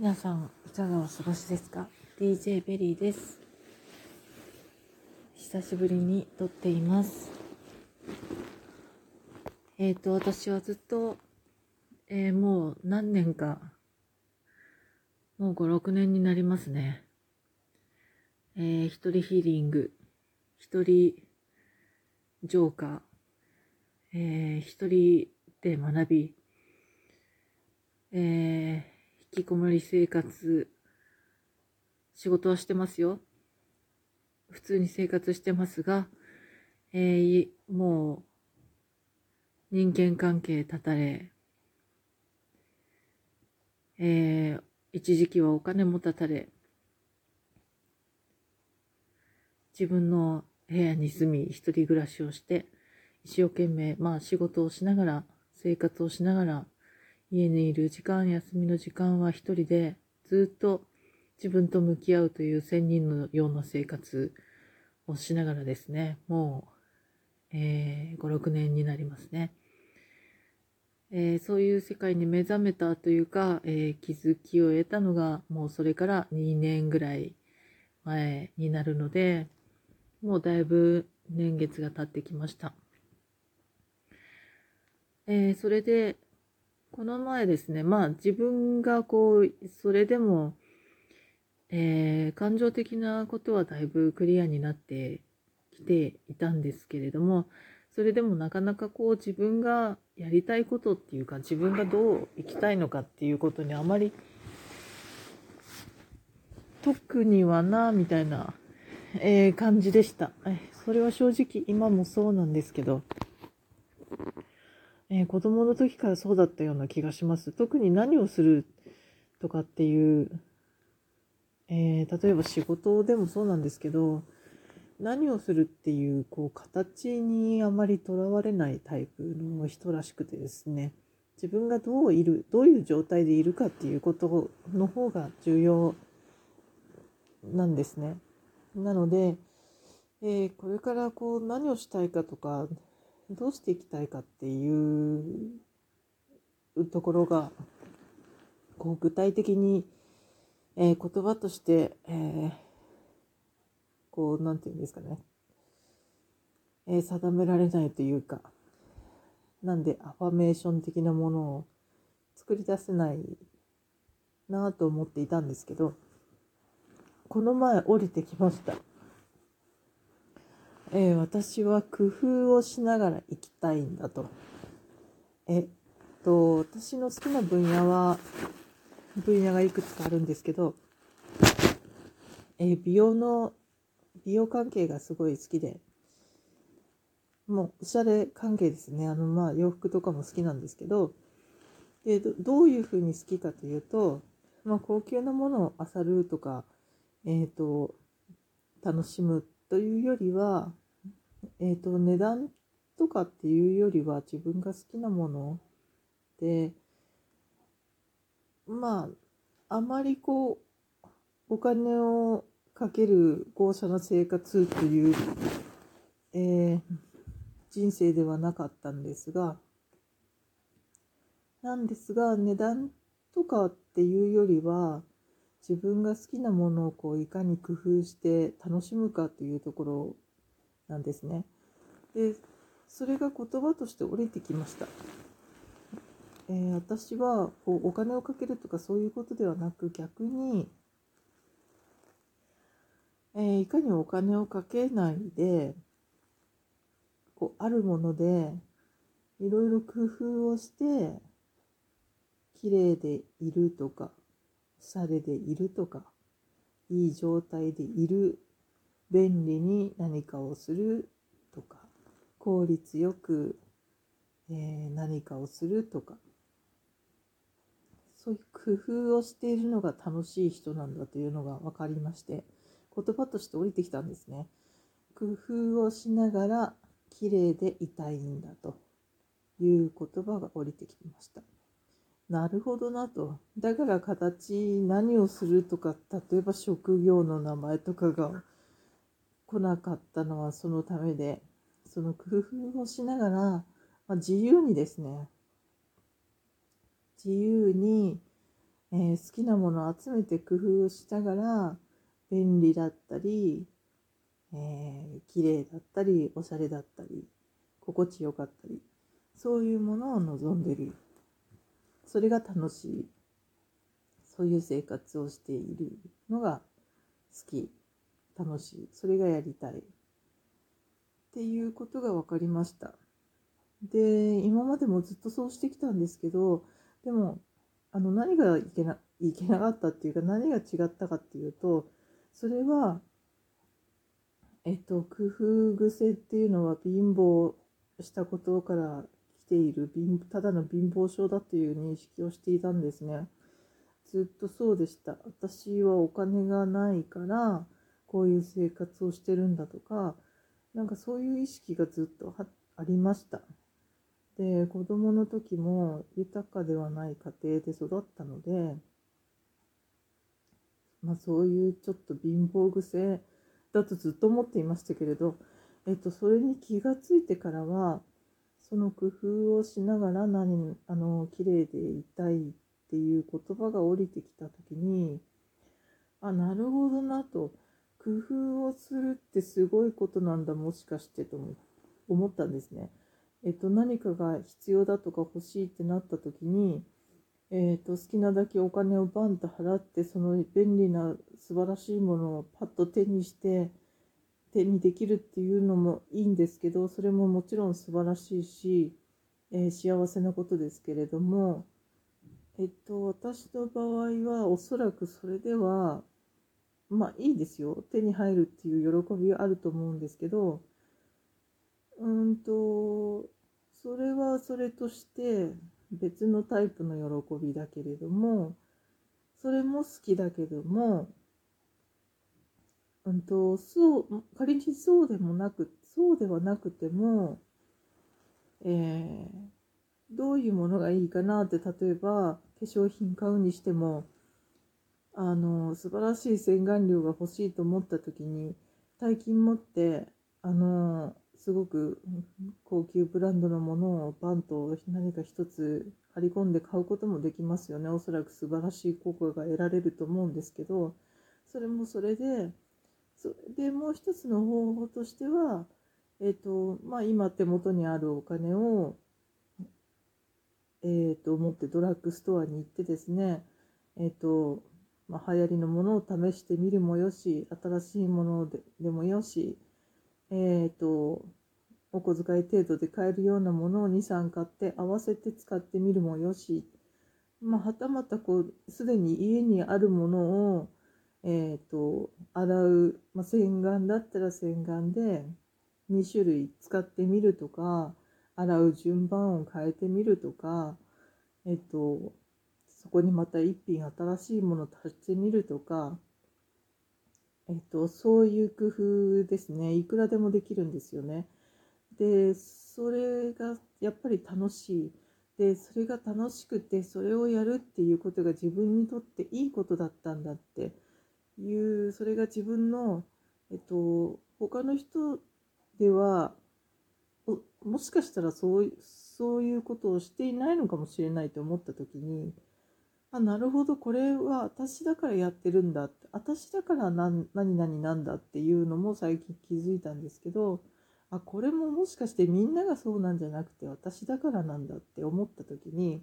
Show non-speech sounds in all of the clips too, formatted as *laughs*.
皆さんいかがお過ごしですか？DJ ベリーです。久しぶりに撮っています。えっ、ー、と私はずっと、えー、もう何年かもう56年になりますね。えー、一人ヒーリング一人ジョーカーえー、一人で学びえー引きこもり生活、仕事はしてますよ。普通に生活してますが、えー、もう、人間関係断たれ、えー、一時期はお金も断たれ、自分の部屋に住み、一人暮らしをして、一生懸命、まあ仕事をしながら、生活をしながら、家にいる時間、休みの時間は一人でずっと自分と向き合うという仙人のような生活をしながらですね、もう、えー、5、6年になりますね。えー、そういう世界に目覚めたというか、えー、気づきを得たのが、もうそれから2年ぐらい前になるので、もうだいぶ年月が経ってきました。えー、それで、この前ですね、まあ自分がこう、それでも、えー、感情的なことはだいぶクリアになってきていたんですけれども、それでもなかなかこう自分がやりたいことっていうか自分がどう生きたいのかっていうことにあまり特にはなみたいな、えー、感じでした。それは正直今もそうなんですけど、えー、子供の時からそうだったような気がします。特に何をするとかっていう、えー、例えば仕事でもそうなんですけど、何をするっていう、こう、形にあまりとらわれないタイプの人らしくてですね、自分がどういる、どういう状態でいるかっていうことの方が重要なんですね。なので、えー、これからこう何をしたいかとかどうしていきたいかっていうところがこう具体的に、えー、言葉として、えー、こうなんていうんですかね、えー、定められないというかなんでアファメーション的なものを作り出せないなと思っていたんですけどこの前降りてきました。えー、私は工夫をしながら生きたいんだと。えっと、私の好きな分野は、分野がいくつかあるんですけど、えー、美容の、美容関係がすごい好きで、もうおしゃれ関係ですね。あの、まあ、洋服とかも好きなんですけど、でどういうふうに好きかというと、まあ、高級なものを漁るとか、えっ、ー、と、楽しむというよりは、えっ、ー、と、値段とかっていうよりは自分が好きなもので、まあ、あまりこう、お金をかける豪奢な生活という、えー、人生ではなかったんですが、なんですが、値段とかっていうよりは、自分が好きなものをこういかに工夫して楽しむかっていうところなんですね。でそれが言葉として降りてきました。えー、私はこうお金をかけるとかそういうことではなく逆に、えー、いかにお金をかけないでこうあるものでいろいろ工夫をして綺麗でいるとかされでいるとか、いい状態でいる、便利に何かをするとか、効率よく、えー、何かをするとか、そういう工夫をしているのが楽しい人なんだというのが分かりまして、言葉として降りてきたんですね。工夫をしながら綺麗でいたいんだという言葉が降りてきました。なるほどなと。だから形、何をするとか、例えば職業の名前とかが来なかったのはそのためで、その工夫をしながら、まあ、自由にですね、自由に、えー好きなものを集めて工夫をしながら便利だったり、えー、綺麗だったりおしゃれだったり心地よかったりそういうものを望んでるそれが楽しい。そういう生活をしているのが好き。楽しい。それがやりたい。っていうことが分かりました。で今までもずっとそうしてきたんですけどでもあの何がいけないけなかったっていうか何が違ったかっていうとそれはえっと工夫癖っていうのは貧乏したことからている貧ただの貧乏症だという認識をしていたんですね。ずっとそうでした。私はお金がないからこういう生活をしてるんだとかなんかそういう意識がずっとありました。で子供の時も豊かではない家庭で育ったので、まあ、そういうちょっと貧乏癖だとずっと思っていましたけれど、えっと、それに気がついてからはその工夫をしながら何あの綺麗でいたいっていう言葉が降りてきた時にあなるほどなと工夫をするってすごいことなんだもしかしてと思ったんですね。えっと、何かが必要だとか欲しいってなった時に、えっと、好きなだけお金をバンと払ってその便利な素晴らしいものをパッと手にして手にできるっていうのもいいんですけどそれももちろん素晴らしいし、えー、幸せなことですけれども、えっと、私の場合はおそらくそれではまあいいですよ。手に入るっていう喜びはあると思うんですけどうんとそれはそれとして別のタイプの喜びだけれどもそれも好きだけどもうんとそう仮にそうでもなくそうではなくても、えー、どういうものがいいかなって例えば化粧品買うにしてもあの素晴らしい洗顔料が欲しいと思った時に大金持ってあのすごく高級ブランドのものをバンと何か一つ張り込んで買うこともできますよね。おそらく素晴らしい効果が得られると思うんですけどそれもそれでそでもう一つの方法としては、えーとまあ、今手元にあるお金を、えー、と持ってドラッグストアに行ってですね、えーとまあ、流行りのものを試してみるもよし新しいものででもよしえっ、ー、と、お小遣い程度で買えるようなものを2、3買って合わせて使ってみるもよし、まあ、はたまたこう、すでに家にあるものを、え、ー、と、洗う、まあ、洗顔だったら洗顔で2種類使ってみるとか、洗う順番を変えてみるとか、え、ー、と、そこにまた一品新しいものを足してみるとか、えっと、そういう工夫ですね。いくらでもできるんですよね。で、それがやっぱり楽しい。で、それが楽しくて、それをやるっていうことが自分にとっていいことだったんだっていう、それが自分の、えっと、他の人では、もしかしたらそうそういうことをしていないのかもしれないと思った時に、あ、なるほど、これは私だからやってるんだって、私だから何何々なんだっていうのも最近気づいたんですけど、あ、これももしかしてみんながそうなんじゃなくて私だからなんだって思った時に、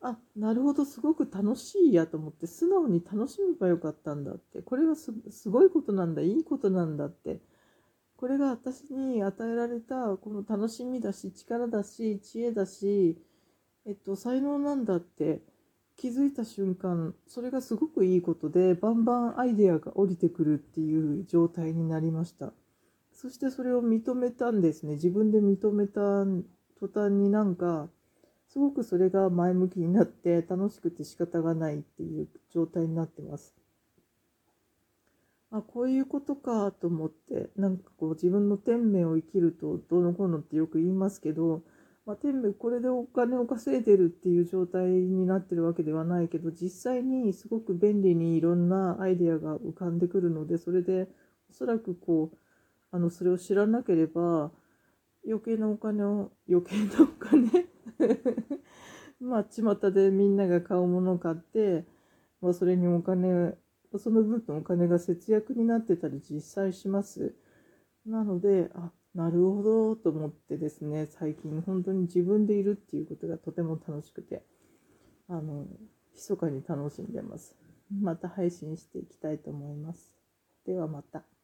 あ、なるほど、すごく楽しいやと思って、素直に楽しめばよかったんだって、これはすごいことなんだ、いいことなんだって、これが私に与えられたこの楽しみだし、力だし、知恵だし、えっと、才能なんだって、気づいた瞬間それがすごくいいことでバンバンアイデアが降りてくるっていう状態になりました。そしてそれを認めたんですね。自分で認めた途端になんかすごくそれが前向きになって楽しくて仕方がないっていう状態になってます。あこういうことかと思ってなんかこう自分の天命を生きるとどうのこうのってよく言いますけどまあ、天命これでお金を稼いでるっていう状態になってるわけではないけど実際にすごく便利にいろんなアイデアが浮かんでくるのでそれでおそらくこうあのそれを知らなければ余計なお金を余計なお金 *laughs* まあ巷でみんなが買うものを買って、まあ、それにお金その分のお金が節約になってたり実際します。なのであなるほどと思ってですね最近本当に自分でいるっていうことがとても楽しくてあの密かに楽しんでます。また配信していきたいと思います。ではまた。